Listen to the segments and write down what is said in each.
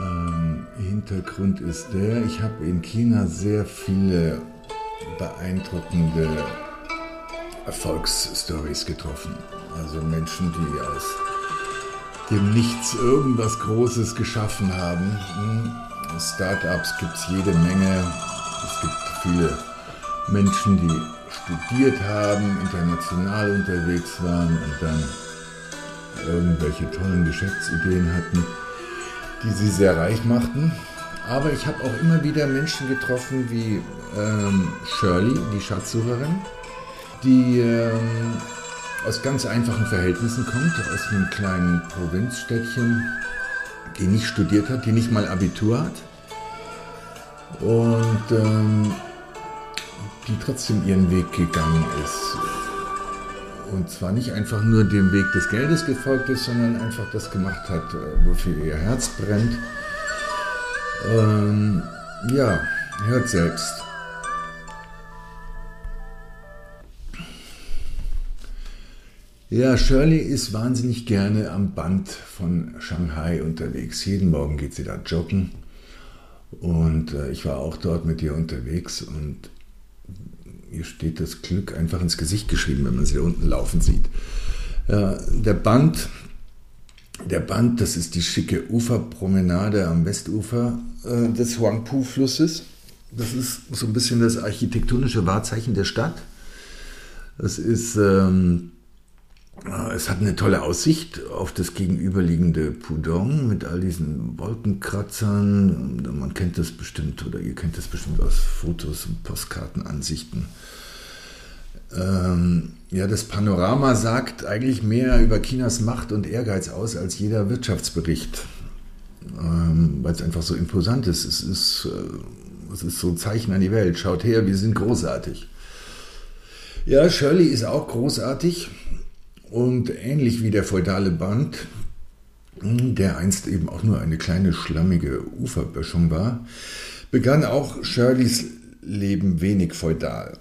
Ähm, Hintergrund ist der, ich habe in China sehr viele beeindruckende Erfolgsstories getroffen. Also Menschen, die aus dem Nichts irgendwas Großes geschaffen haben. Hm, Startups gibt es jede Menge. Es gibt viele Menschen, die studiert haben, international unterwegs waren und dann irgendwelche tollen Geschäftsideen hatten die sie sehr reich machten. Aber ich habe auch immer wieder Menschen getroffen wie ähm, Shirley, die Schatzsucherin, die ähm, aus ganz einfachen Verhältnissen kommt, aus einem kleinen Provinzstädtchen, die nicht studiert hat, die nicht mal Abitur hat und ähm, die trotzdem ihren Weg gegangen ist und zwar nicht einfach nur dem Weg des Geldes gefolgt ist, sondern einfach das gemacht hat, äh, wofür ihr Herz brennt. Ähm, ja, hört selbst. Ja, Shirley ist wahnsinnig gerne am Band von Shanghai unterwegs. Jeden Morgen geht sie da joggen. Und äh, ich war auch dort mit ihr unterwegs und ihr steht das Glück einfach ins Gesicht geschrieben, wenn man sie da unten laufen sieht. Der Band, der Band, das ist die schicke Uferpromenade am Westufer äh, des Huangpu-Flusses. Das ist so ein bisschen das architektonische Wahrzeichen der Stadt. Es ist ähm, es hat eine tolle Aussicht auf das gegenüberliegende Pudong mit all diesen Wolkenkratzern. Man kennt das bestimmt oder ihr kennt das bestimmt aus Fotos und Postkartenansichten. Ähm, ja, das Panorama sagt eigentlich mehr über Chinas Macht und Ehrgeiz aus als jeder Wirtschaftsbericht, ähm, weil es einfach so imposant ist. Es ist, äh, es ist so ein Zeichen an die Welt. Schaut her, wir sind großartig. Ja, Shirley ist auch großartig. Und ähnlich wie der feudale Band, der einst eben auch nur eine kleine schlammige Uferböschung war, begann auch Shirleys Leben wenig feudal.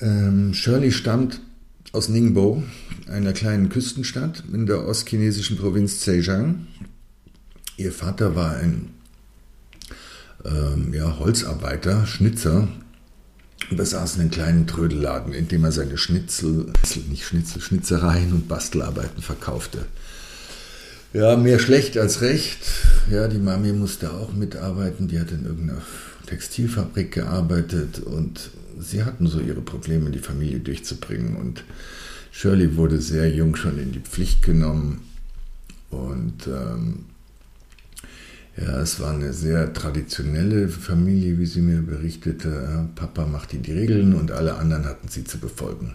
Ähm, Shirley stammt aus Ningbo, einer kleinen Küstenstadt in der ostchinesischen Provinz Zhejiang. Ihr Vater war ein ähm, ja, Holzarbeiter, Schnitzer, besaß einen kleinen Trödelladen, in dem er seine Schnitzel, nicht Schnitzel, Schnitzereien und Bastelarbeiten verkaufte. Ja, mehr schlecht als recht. Ja, die Mami musste auch mitarbeiten. Die hat in irgendeiner Textilfabrik gearbeitet und sie hatten so ihre Probleme, die Familie durchzubringen. Und Shirley wurde sehr jung schon in die Pflicht genommen und ähm, ja, es war eine sehr traditionelle Familie, wie sie mir berichtete. Papa machte die Regeln und alle anderen hatten sie zu befolgen.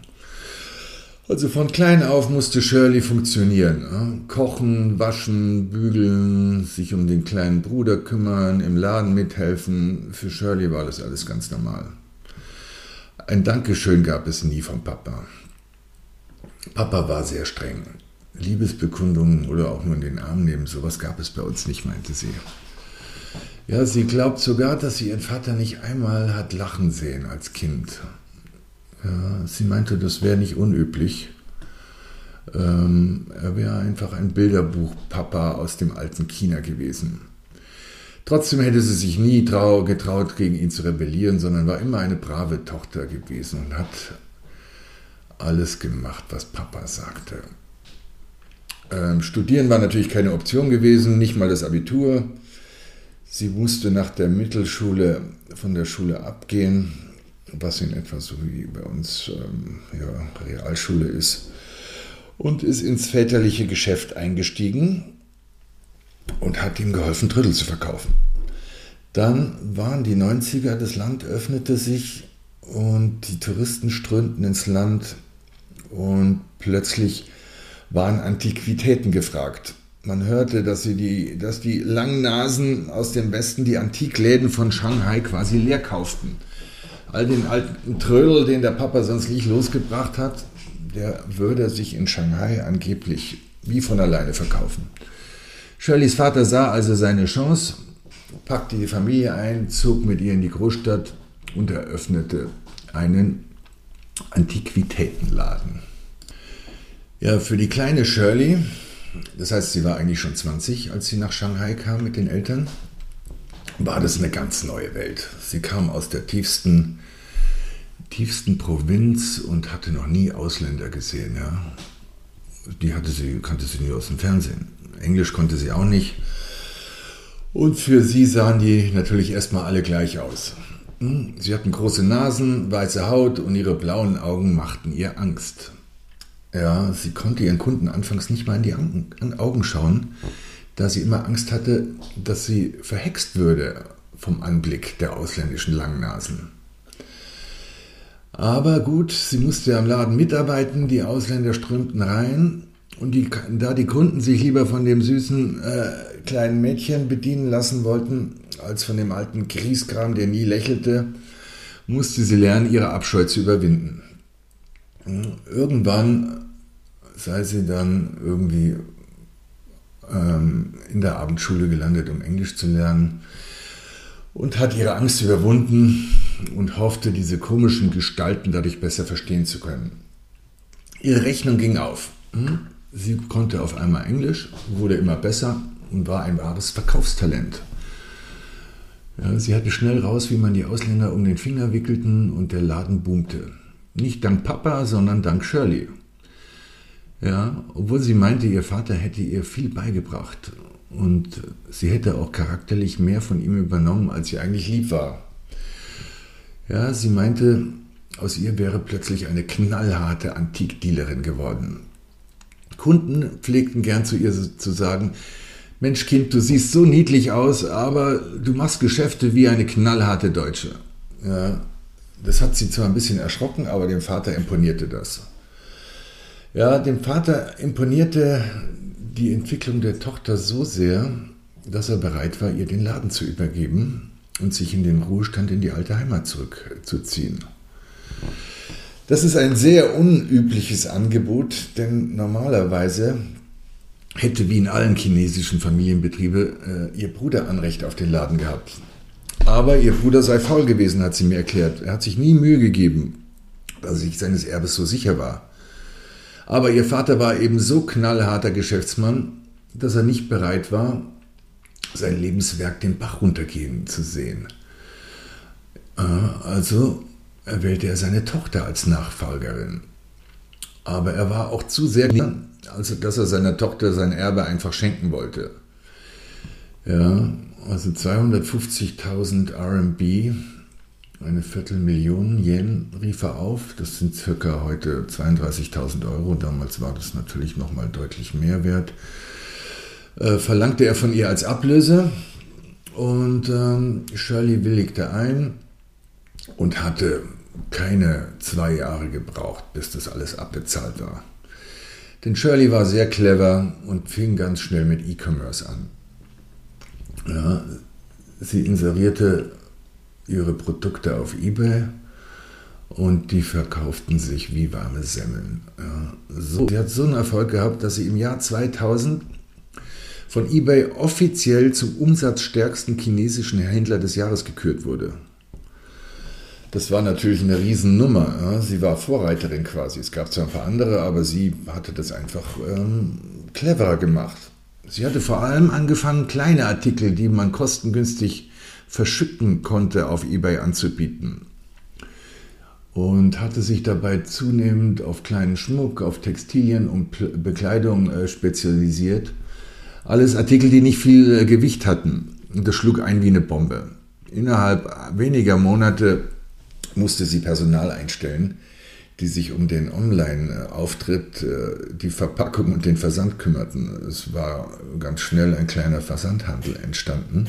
Also von klein auf musste Shirley funktionieren. Kochen, waschen, bügeln, sich um den kleinen Bruder kümmern, im Laden mithelfen. Für Shirley war das alles ganz normal. Ein Dankeschön gab es nie vom Papa. Papa war sehr streng. Liebesbekundungen oder auch nur in den Arm nehmen, sowas gab es bei uns nicht, meinte sie. Ja, sie glaubt sogar, dass sie ihren Vater nicht einmal hat lachen sehen als Kind. Ja, sie meinte, das wäre nicht unüblich. Ähm, er wäre einfach ein Bilderbuch-Papa aus dem alten China gewesen. Trotzdem hätte sie sich nie trau getraut, gegen ihn zu rebellieren, sondern war immer eine brave Tochter gewesen und hat alles gemacht, was Papa sagte. Ähm, Studieren war natürlich keine Option gewesen, nicht mal das Abitur. Sie musste nach der Mittelschule von der Schule abgehen, was in etwa so wie bei uns ähm, ja, Realschule ist, und ist ins väterliche Geschäft eingestiegen und hat ihm geholfen, Trödel zu verkaufen. Dann waren die 90er, das Land öffnete sich und die Touristen strömten ins Land und plötzlich waren Antiquitäten gefragt. Man hörte, dass, sie die, dass die langen Nasen aus dem Westen die Antikläden von Shanghai quasi leer kauften. All den alten Trödel, den der Papa sonst nicht losgebracht hat, der würde sich in Shanghai angeblich wie von alleine verkaufen. Shirleys Vater sah also seine Chance, packte die Familie ein, zog mit ihr in die Großstadt und eröffnete einen Antiquitätenladen. Ja, für die kleine Shirley, das heißt, sie war eigentlich schon 20, als sie nach Shanghai kam mit den Eltern, war das eine ganz neue Welt. Sie kam aus der tiefsten, tiefsten Provinz und hatte noch nie Ausländer gesehen. Ja. Die hatte sie, kannte sie nie aus dem Fernsehen. Englisch konnte sie auch nicht. Und für sie sahen die natürlich erstmal alle gleich aus. Hm, sie hatten große Nasen, weiße Haut und ihre blauen Augen machten ihr Angst. Ja, sie konnte ihren Kunden anfangs nicht mal in die Augen schauen, da sie immer Angst hatte, dass sie verhext würde vom Anblick der ausländischen Langnasen. Aber gut, sie musste am Laden mitarbeiten, die Ausländer strömten rein und die, da die Kunden sich lieber von dem süßen äh, kleinen Mädchen bedienen lassen wollten, als von dem alten Grieskram, der nie lächelte, musste sie lernen, ihre Abscheu zu überwinden. Irgendwann sei sie dann irgendwie ähm, in der Abendschule gelandet, um Englisch zu lernen und hat ihre Angst überwunden und hoffte, diese komischen Gestalten dadurch besser verstehen zu können. Ihre Rechnung ging auf. Hm? Sie konnte auf einmal Englisch, wurde immer besser und war ein wahres Verkaufstalent. Ja, sie hatte schnell raus, wie man die Ausländer um den Finger wickelten und der Laden boomte. Nicht dank Papa, sondern dank Shirley. Ja, obwohl sie meinte, ihr Vater hätte ihr viel beigebracht und sie hätte auch charakterlich mehr von ihm übernommen, als sie eigentlich lieb war. Ja, sie meinte, aus ihr wäre plötzlich eine knallharte Antikdealerin geworden. Kunden pflegten gern zu ihr zu sagen, Mensch Kind, du siehst so niedlich aus, aber du machst Geschäfte wie eine knallharte Deutsche. Ja, das hat sie zwar ein bisschen erschrocken, aber dem Vater imponierte das. Ja, dem Vater imponierte die Entwicklung der Tochter so sehr, dass er bereit war, ihr den Laden zu übergeben und sich in den Ruhestand in die alte Heimat zurückzuziehen. Das ist ein sehr unübliches Angebot, denn normalerweise hätte wie in allen chinesischen Familienbetrieben äh, ihr Bruder Anrecht auf den Laden gehabt. Aber ihr Bruder sei faul gewesen, hat sie mir erklärt. Er hat sich nie Mühe gegeben, da sich seines Erbes so sicher war. Aber ihr Vater war eben so knallharter Geschäftsmann, dass er nicht bereit war, sein Lebenswerk den Bach runtergehen zu sehen. Äh, also wählte er seine Tochter als Nachfolgerin. Aber er war auch zu sehr also dass er seiner Tochter sein Erbe einfach schenken wollte. Ja, also 250.000 RMB, eine Viertelmillion Yen rief er auf. Das sind circa heute 32.000 Euro. Damals war das natürlich nochmal deutlich mehr wert. Äh, verlangte er von ihr als Ablöse und ähm, Shirley willigte ein und hatte keine zwei Jahre gebraucht, bis das alles abbezahlt war. Denn Shirley war sehr clever und fing ganz schnell mit E-Commerce an. Ja, sie inserierte ihre Produkte auf eBay und die verkauften sich wie warme Semmeln. Ja, so, sie hat so einen Erfolg gehabt, dass sie im Jahr 2000 von eBay offiziell zum umsatzstärksten chinesischen Händler des Jahres gekürt wurde. Das war natürlich eine Riesennummer. Ja. Sie war Vorreiterin quasi. Es gab zwar ein paar andere, aber sie hatte das einfach ähm, cleverer gemacht. Sie hatte vor allem angefangen, kleine Artikel, die man kostengünstig verschicken konnte, auf eBay anzubieten. Und hatte sich dabei zunehmend auf kleinen Schmuck, auf Textilien und Bekleidung äh, spezialisiert. Alles Artikel, die nicht viel äh, Gewicht hatten. Und das schlug ein wie eine Bombe. Innerhalb weniger Monate musste sie Personal einstellen, die sich um den Online-Auftritt, äh, die Verpackung und den Versand kümmerten. Es war ganz schnell ein kleiner Versandhandel entstanden.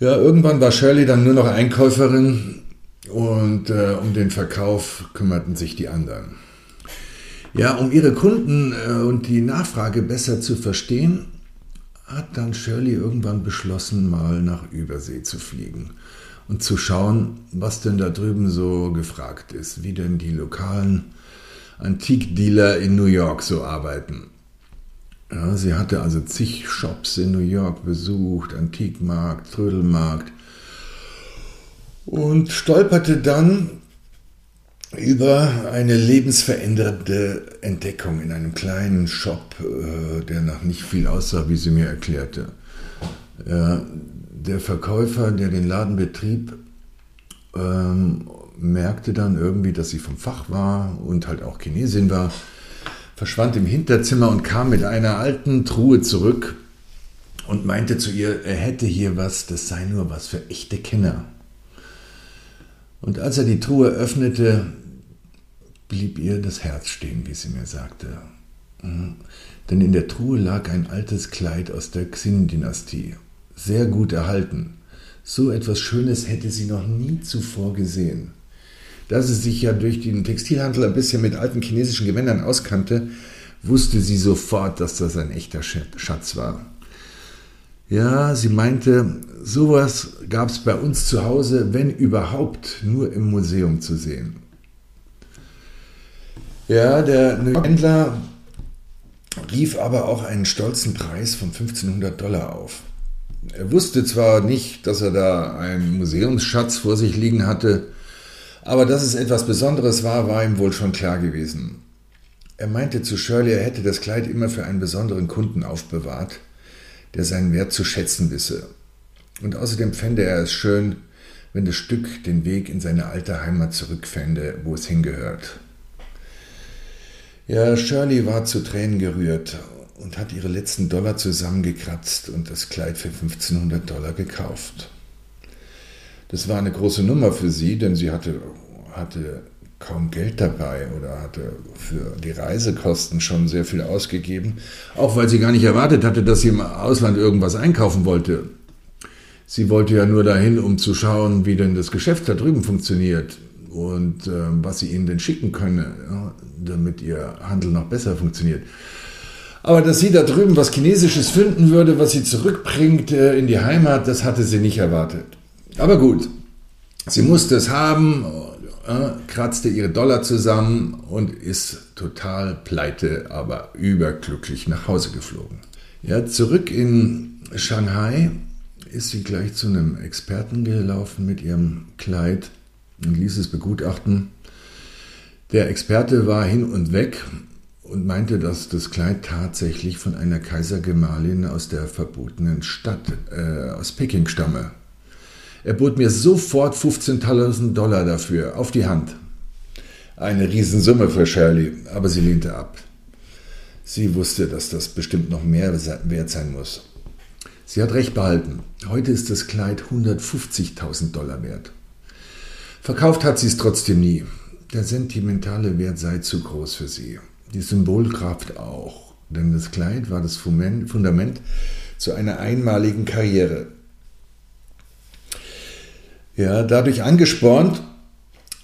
Ja, irgendwann war Shirley dann nur noch Einkäuferin und äh, um den Verkauf kümmerten sich die anderen. Ja, um ihre Kunden äh, und die Nachfrage besser zu verstehen, hat dann Shirley irgendwann beschlossen, mal nach Übersee zu fliegen und zu schauen, was denn da drüben so gefragt ist, wie denn die lokalen Antikdealer in New York so arbeiten. Ja, sie hatte also zig Shops in New York besucht, Antikmarkt, Trödelmarkt und stolperte dann über eine lebensverändernde Entdeckung in einem kleinen Shop, äh, der nach nicht viel aussah, wie sie mir erklärte. Der Verkäufer, der den Laden betrieb, ähm, merkte dann irgendwie, dass sie vom Fach war und halt auch Chinesin war, verschwand im Hinterzimmer und kam mit einer alten Truhe zurück und meinte zu ihr, er hätte hier was, das sei nur was für echte Kenner. Und als er die Truhe öffnete, blieb ihr das Herz stehen, wie sie mir sagte. Mhm. Denn in der Truhe lag ein altes Kleid aus der Xin-Dynastie, sehr gut erhalten. So etwas Schönes hätte sie noch nie zuvor gesehen. Da sie sich ja durch den Textilhandel ein bisschen mit alten chinesischen Gewändern auskannte, wusste sie sofort, dass das ein echter Schatz war. Ja, sie meinte, sowas gab es bei uns zu Hause, wenn überhaupt, nur im Museum zu sehen. Ja, der Händler rief aber auch einen stolzen Preis von 1500 Dollar auf. Er wusste zwar nicht, dass er da einen Museumsschatz vor sich liegen hatte, aber dass es etwas Besonderes war, war ihm wohl schon klar gewesen. Er meinte zu Shirley, er hätte das Kleid immer für einen besonderen Kunden aufbewahrt, der seinen Wert zu schätzen wisse. Und außerdem fände er es schön, wenn das Stück den Weg in seine alte Heimat zurückfände, wo es hingehört. Ja, Shirley war zu Tränen gerührt und hat ihre letzten Dollar zusammengekratzt und das Kleid für 1500 Dollar gekauft. Das war eine große Nummer für sie, denn sie hatte, hatte kaum Geld dabei oder hatte für die Reisekosten schon sehr viel ausgegeben, auch weil sie gar nicht erwartet hatte, dass sie im Ausland irgendwas einkaufen wollte. Sie wollte ja nur dahin, um zu schauen, wie denn das Geschäft da drüben funktioniert und äh, was sie ihnen denn schicken könne, ja, damit ihr Handel noch besser funktioniert. Aber dass sie da drüben was Chinesisches finden würde, was sie zurückbringt äh, in die Heimat, das hatte sie nicht erwartet. Aber gut, sie musste es haben, äh, kratzte ihre Dollar zusammen und ist total pleite, aber überglücklich nach Hause geflogen. Ja, zurück in Shanghai ist sie gleich zu einem Experten gelaufen mit ihrem Kleid und ließ es begutachten. Der Experte war hin und weg und meinte, dass das Kleid tatsächlich von einer Kaisergemahlin aus der verbotenen Stadt, äh, aus Peking stamme. Er bot mir sofort 15.000 Dollar dafür, auf die Hand. Eine Riesensumme für Shirley, aber sie lehnte ab. Sie wusste, dass das bestimmt noch mehr wert sein muss. Sie hat recht behalten. Heute ist das Kleid 150.000 Dollar wert. Verkauft hat sie es trotzdem nie. Der sentimentale Wert sei zu groß für sie. Die Symbolkraft auch. Denn das Kleid war das Fundament zu einer einmaligen Karriere. Ja, dadurch angespornt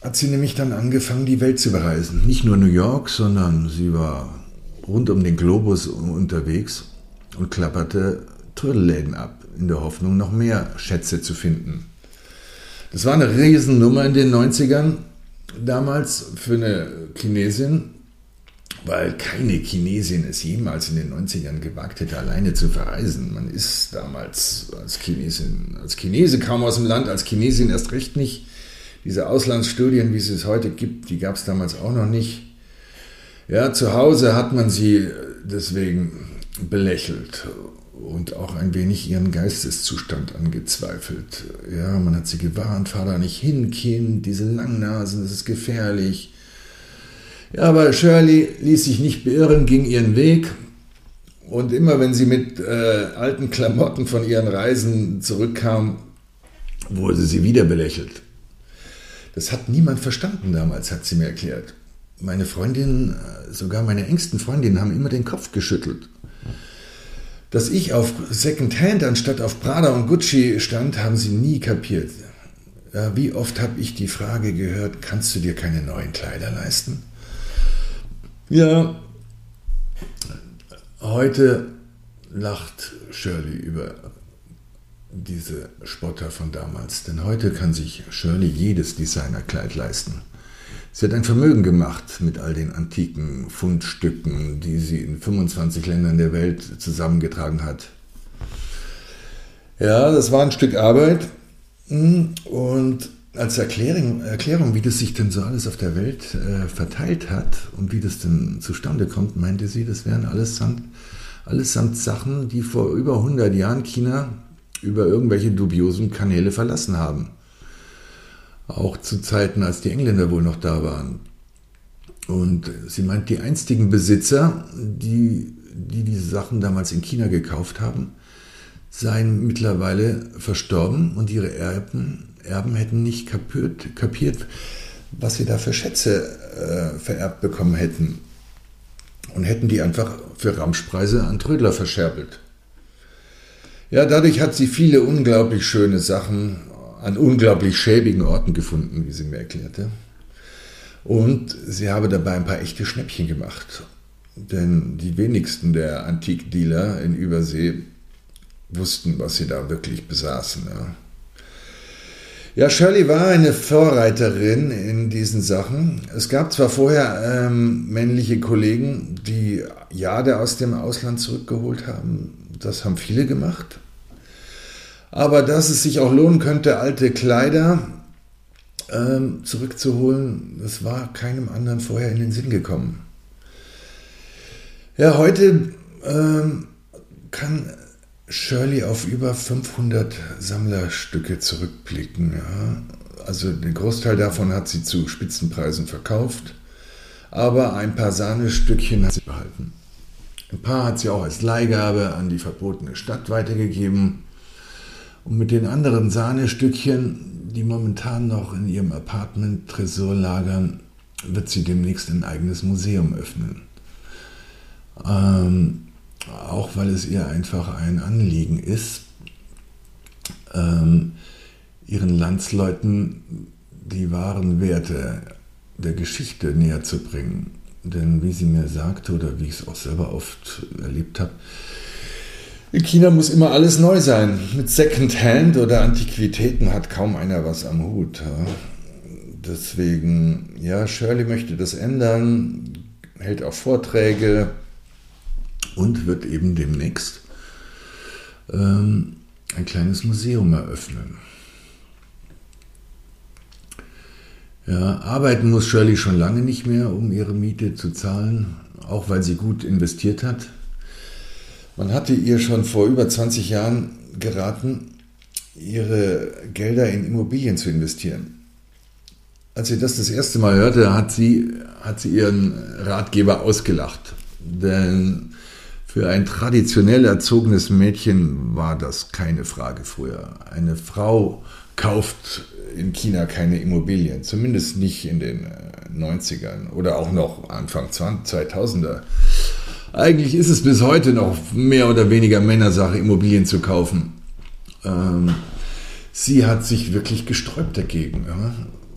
hat sie nämlich dann angefangen, die Welt zu bereisen. Nicht nur New York, sondern sie war rund um den Globus unterwegs und klapperte Trödelläden ab, in der Hoffnung, noch mehr Schätze zu finden. Das war eine Riesennummer in den 90ern damals für eine Chinesin, weil keine Chinesin es jemals in den 90ern gewagt hätte, alleine zu verreisen. Man ist damals als Chinesin, als Chinese kaum aus dem Land, als Chinesin erst recht nicht. Diese Auslandsstudien, wie es es heute gibt, die gab es damals auch noch nicht. Ja, zu Hause hat man sie deswegen belächelt und auch ein wenig ihren Geisteszustand angezweifelt. Ja, man hat sie gewarnt, fahr da nicht hin, Kind, diese Langnasen, das ist gefährlich. Ja, aber Shirley ließ sich nicht beirren, ging ihren Weg und immer wenn sie mit äh, alten Klamotten von ihren Reisen zurückkam, wurde sie wieder belächelt. Das hat niemand verstanden damals, hat sie mir erklärt. Meine Freundin, äh, sogar meine engsten Freundinnen haben immer den Kopf geschüttelt. Dass ich auf Secondhand anstatt auf Prada und Gucci stand, haben sie nie kapiert. Wie oft habe ich die Frage gehört, kannst du dir keine neuen Kleider leisten? Ja, heute lacht Shirley über diese Spotter von damals, denn heute kann sich Shirley jedes Designerkleid leisten. Sie hat ein Vermögen gemacht mit all den antiken Fundstücken, die sie in 25 Ländern der Welt zusammengetragen hat. Ja, das war ein Stück Arbeit und als Erklärung, Erklärung, wie das sich denn so alles auf der Welt äh, verteilt hat und wie das denn zustande kommt, meinte sie, das wären allesamt, allesamt Sachen, die vor über 100 Jahren China über irgendwelche dubiosen Kanäle verlassen haben. Auch zu Zeiten, als die Engländer wohl noch da waren. Und sie meint, die einstigen Besitzer, die, die diese Sachen damals in China gekauft haben, seien mittlerweile verstorben und ihre Erben Erben hätten nicht kapiert, kapiert was sie da für Schätze äh, vererbt bekommen hätten. Und hätten die einfach für Ramschpreise an Trödler verscherbelt. Ja, dadurch hat sie viele unglaublich schöne Sachen an unglaublich schäbigen Orten gefunden, wie sie mir erklärte. Und sie habe dabei ein paar echte Schnäppchen gemacht. Denn die wenigsten der Antikdealer in Übersee wussten, was sie da wirklich besaßen. Ja. Ja, Shirley war eine Vorreiterin in diesen Sachen. Es gab zwar vorher ähm, männliche Kollegen, die Jade aus dem Ausland zurückgeholt haben. Das haben viele gemacht. Aber dass es sich auch lohnen könnte, alte Kleider ähm, zurückzuholen, das war keinem anderen vorher in den Sinn gekommen. Ja, heute ähm, kann Shirley auf über 500 Sammlerstücke zurückblicken. Ja. Also den Großteil davon hat sie zu Spitzenpreisen verkauft, aber ein paar Sahnestückchen hat sie behalten. Ein paar hat sie auch als Leihgabe an die verbotene Stadt weitergegeben. Und mit den anderen Sahnestückchen, die momentan noch in ihrem Apartment-Tresor lagern, wird sie demnächst ein eigenes Museum öffnen. Ähm, auch weil es ihr einfach ein Anliegen ist, ähm, ihren Landsleuten die wahren Werte der Geschichte näher zu bringen. Denn wie sie mir sagte oder wie ich es auch selber oft erlebt habe, in China muss immer alles neu sein. Mit Secondhand oder Antiquitäten hat kaum einer was am Hut. Deswegen, ja, Shirley möchte das ändern, hält auch Vorträge, und wird eben demnächst ähm, ein kleines Museum eröffnen. Ja, arbeiten muss Shirley schon lange nicht mehr, um ihre Miete zu zahlen, auch weil sie gut investiert hat. Man hatte ihr schon vor über 20 Jahren geraten, ihre Gelder in Immobilien zu investieren. Als sie das das erste Mal hörte, hat sie, hat sie ihren Ratgeber ausgelacht. Denn für ein traditionell erzogenes Mädchen war das keine Frage früher. Eine Frau kauft in China keine Immobilien, zumindest nicht in den 90ern äh, oder auch noch Anfang 2000er. Eigentlich ist es bis heute noch mehr oder weniger Männersache, Immobilien zu kaufen. Ähm, sie hat sich wirklich gesträubt dagegen. Ja?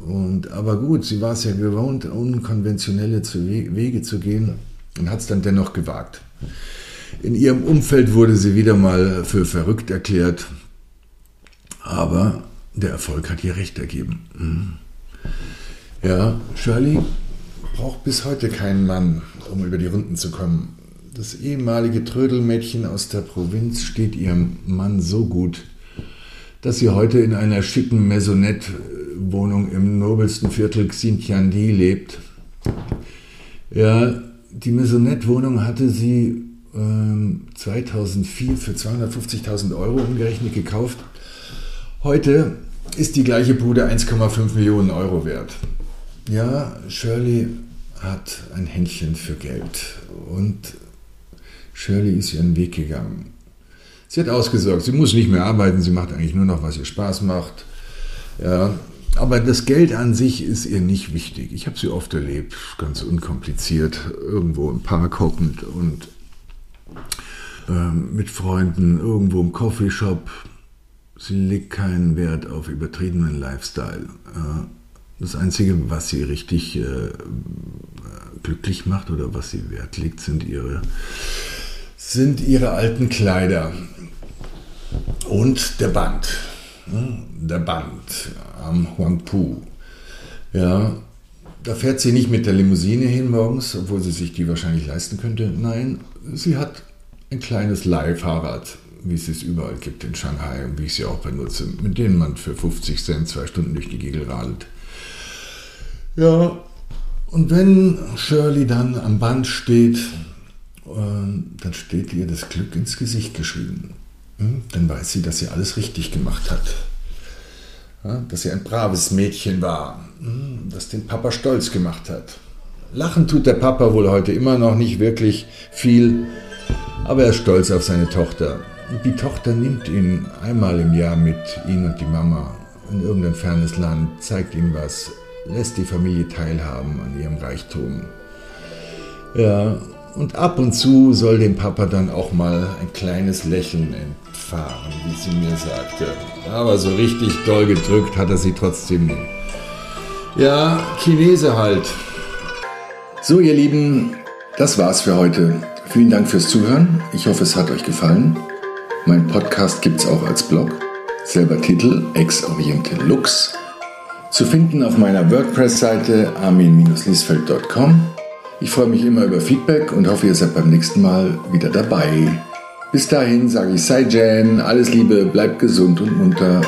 Und, aber gut, sie war es ja gewohnt, unkonventionelle Wege zu gehen und hat es dann dennoch gewagt. In ihrem Umfeld wurde sie wieder mal für verrückt erklärt, aber der Erfolg hat ihr recht ergeben. Mhm. Ja, Shirley braucht bis heute keinen Mann, um über die Runden zu kommen. Das ehemalige Trödelmädchen aus der Provinz steht ihrem Mann so gut, dass sie heute in einer schicken Maisonette-Wohnung im nobelsten Viertel Xintiandi lebt. Ja, die Maisonette-Wohnung hatte sie 2004 ähm, für 250.000 Euro umgerechnet gekauft. Heute ist die gleiche Bude 1,5 Millionen Euro wert. Ja, Shirley hat ein Händchen für Geld und Shirley ist ihren Weg gegangen. Sie hat ausgesorgt, sie muss nicht mehr arbeiten, sie macht eigentlich nur noch, was ihr Spaß macht. Ja, aber das Geld an sich ist ihr nicht wichtig. Ich habe sie oft erlebt, ganz unkompliziert, irgendwo im Park hockend und ähm, mit Freunden irgendwo im Coffeeshop. Sie legt keinen Wert auf übertriebenen Lifestyle. Äh, das Einzige, was sie richtig äh, glücklich macht oder was sie Wert legt, sind ihre, sind ihre alten Kleider. Und der Band. Der Band am Huangpu. Ja, da fährt sie nicht mit der Limousine hin morgens, obwohl sie sich die wahrscheinlich leisten könnte. Nein, sie hat ein kleines Leihfahrrad, wie es es überall gibt in Shanghai und wie ich sie auch benutze, mit denen man für 50 Cent zwei Stunden durch die Gegend radelt. Ja, und wenn Shirley dann am Band steht, ähm, dann steht ihr das Glück ins Gesicht geschrieben. Hm? Dann weiß sie, dass sie alles richtig gemacht hat. Dass sie ein braves Mädchen war, hm? das den Papa stolz gemacht hat. Lachen tut der Papa wohl heute immer noch nicht wirklich viel, aber er ist stolz auf seine Tochter. Die Tochter nimmt ihn einmal im Jahr mit, ihn und die Mama, in irgendein fernes Land, zeigt ihm was, lässt die Familie teilhaben an ihrem Reichtum. Ja, und ab und zu soll dem Papa dann auch mal ein kleines Lächeln entfahren, wie sie mir sagte. Aber so richtig doll gedrückt hat er sie trotzdem nie. Ja, Chinese halt. So, ihr Lieben, das war's für heute. Vielen Dank fürs Zuhören. Ich hoffe, es hat euch gefallen. Mein Podcast gibt's auch als Blog. Selber Titel Ex-Oriente Lux. Zu finden auf meiner WordPress-Seite armin-liesfeld.com. Ich freue mich immer über Feedback und hoffe, ihr seid beim nächsten Mal wieder dabei. Bis dahin sage ich Sei Jan, alles Liebe, bleibt gesund und munter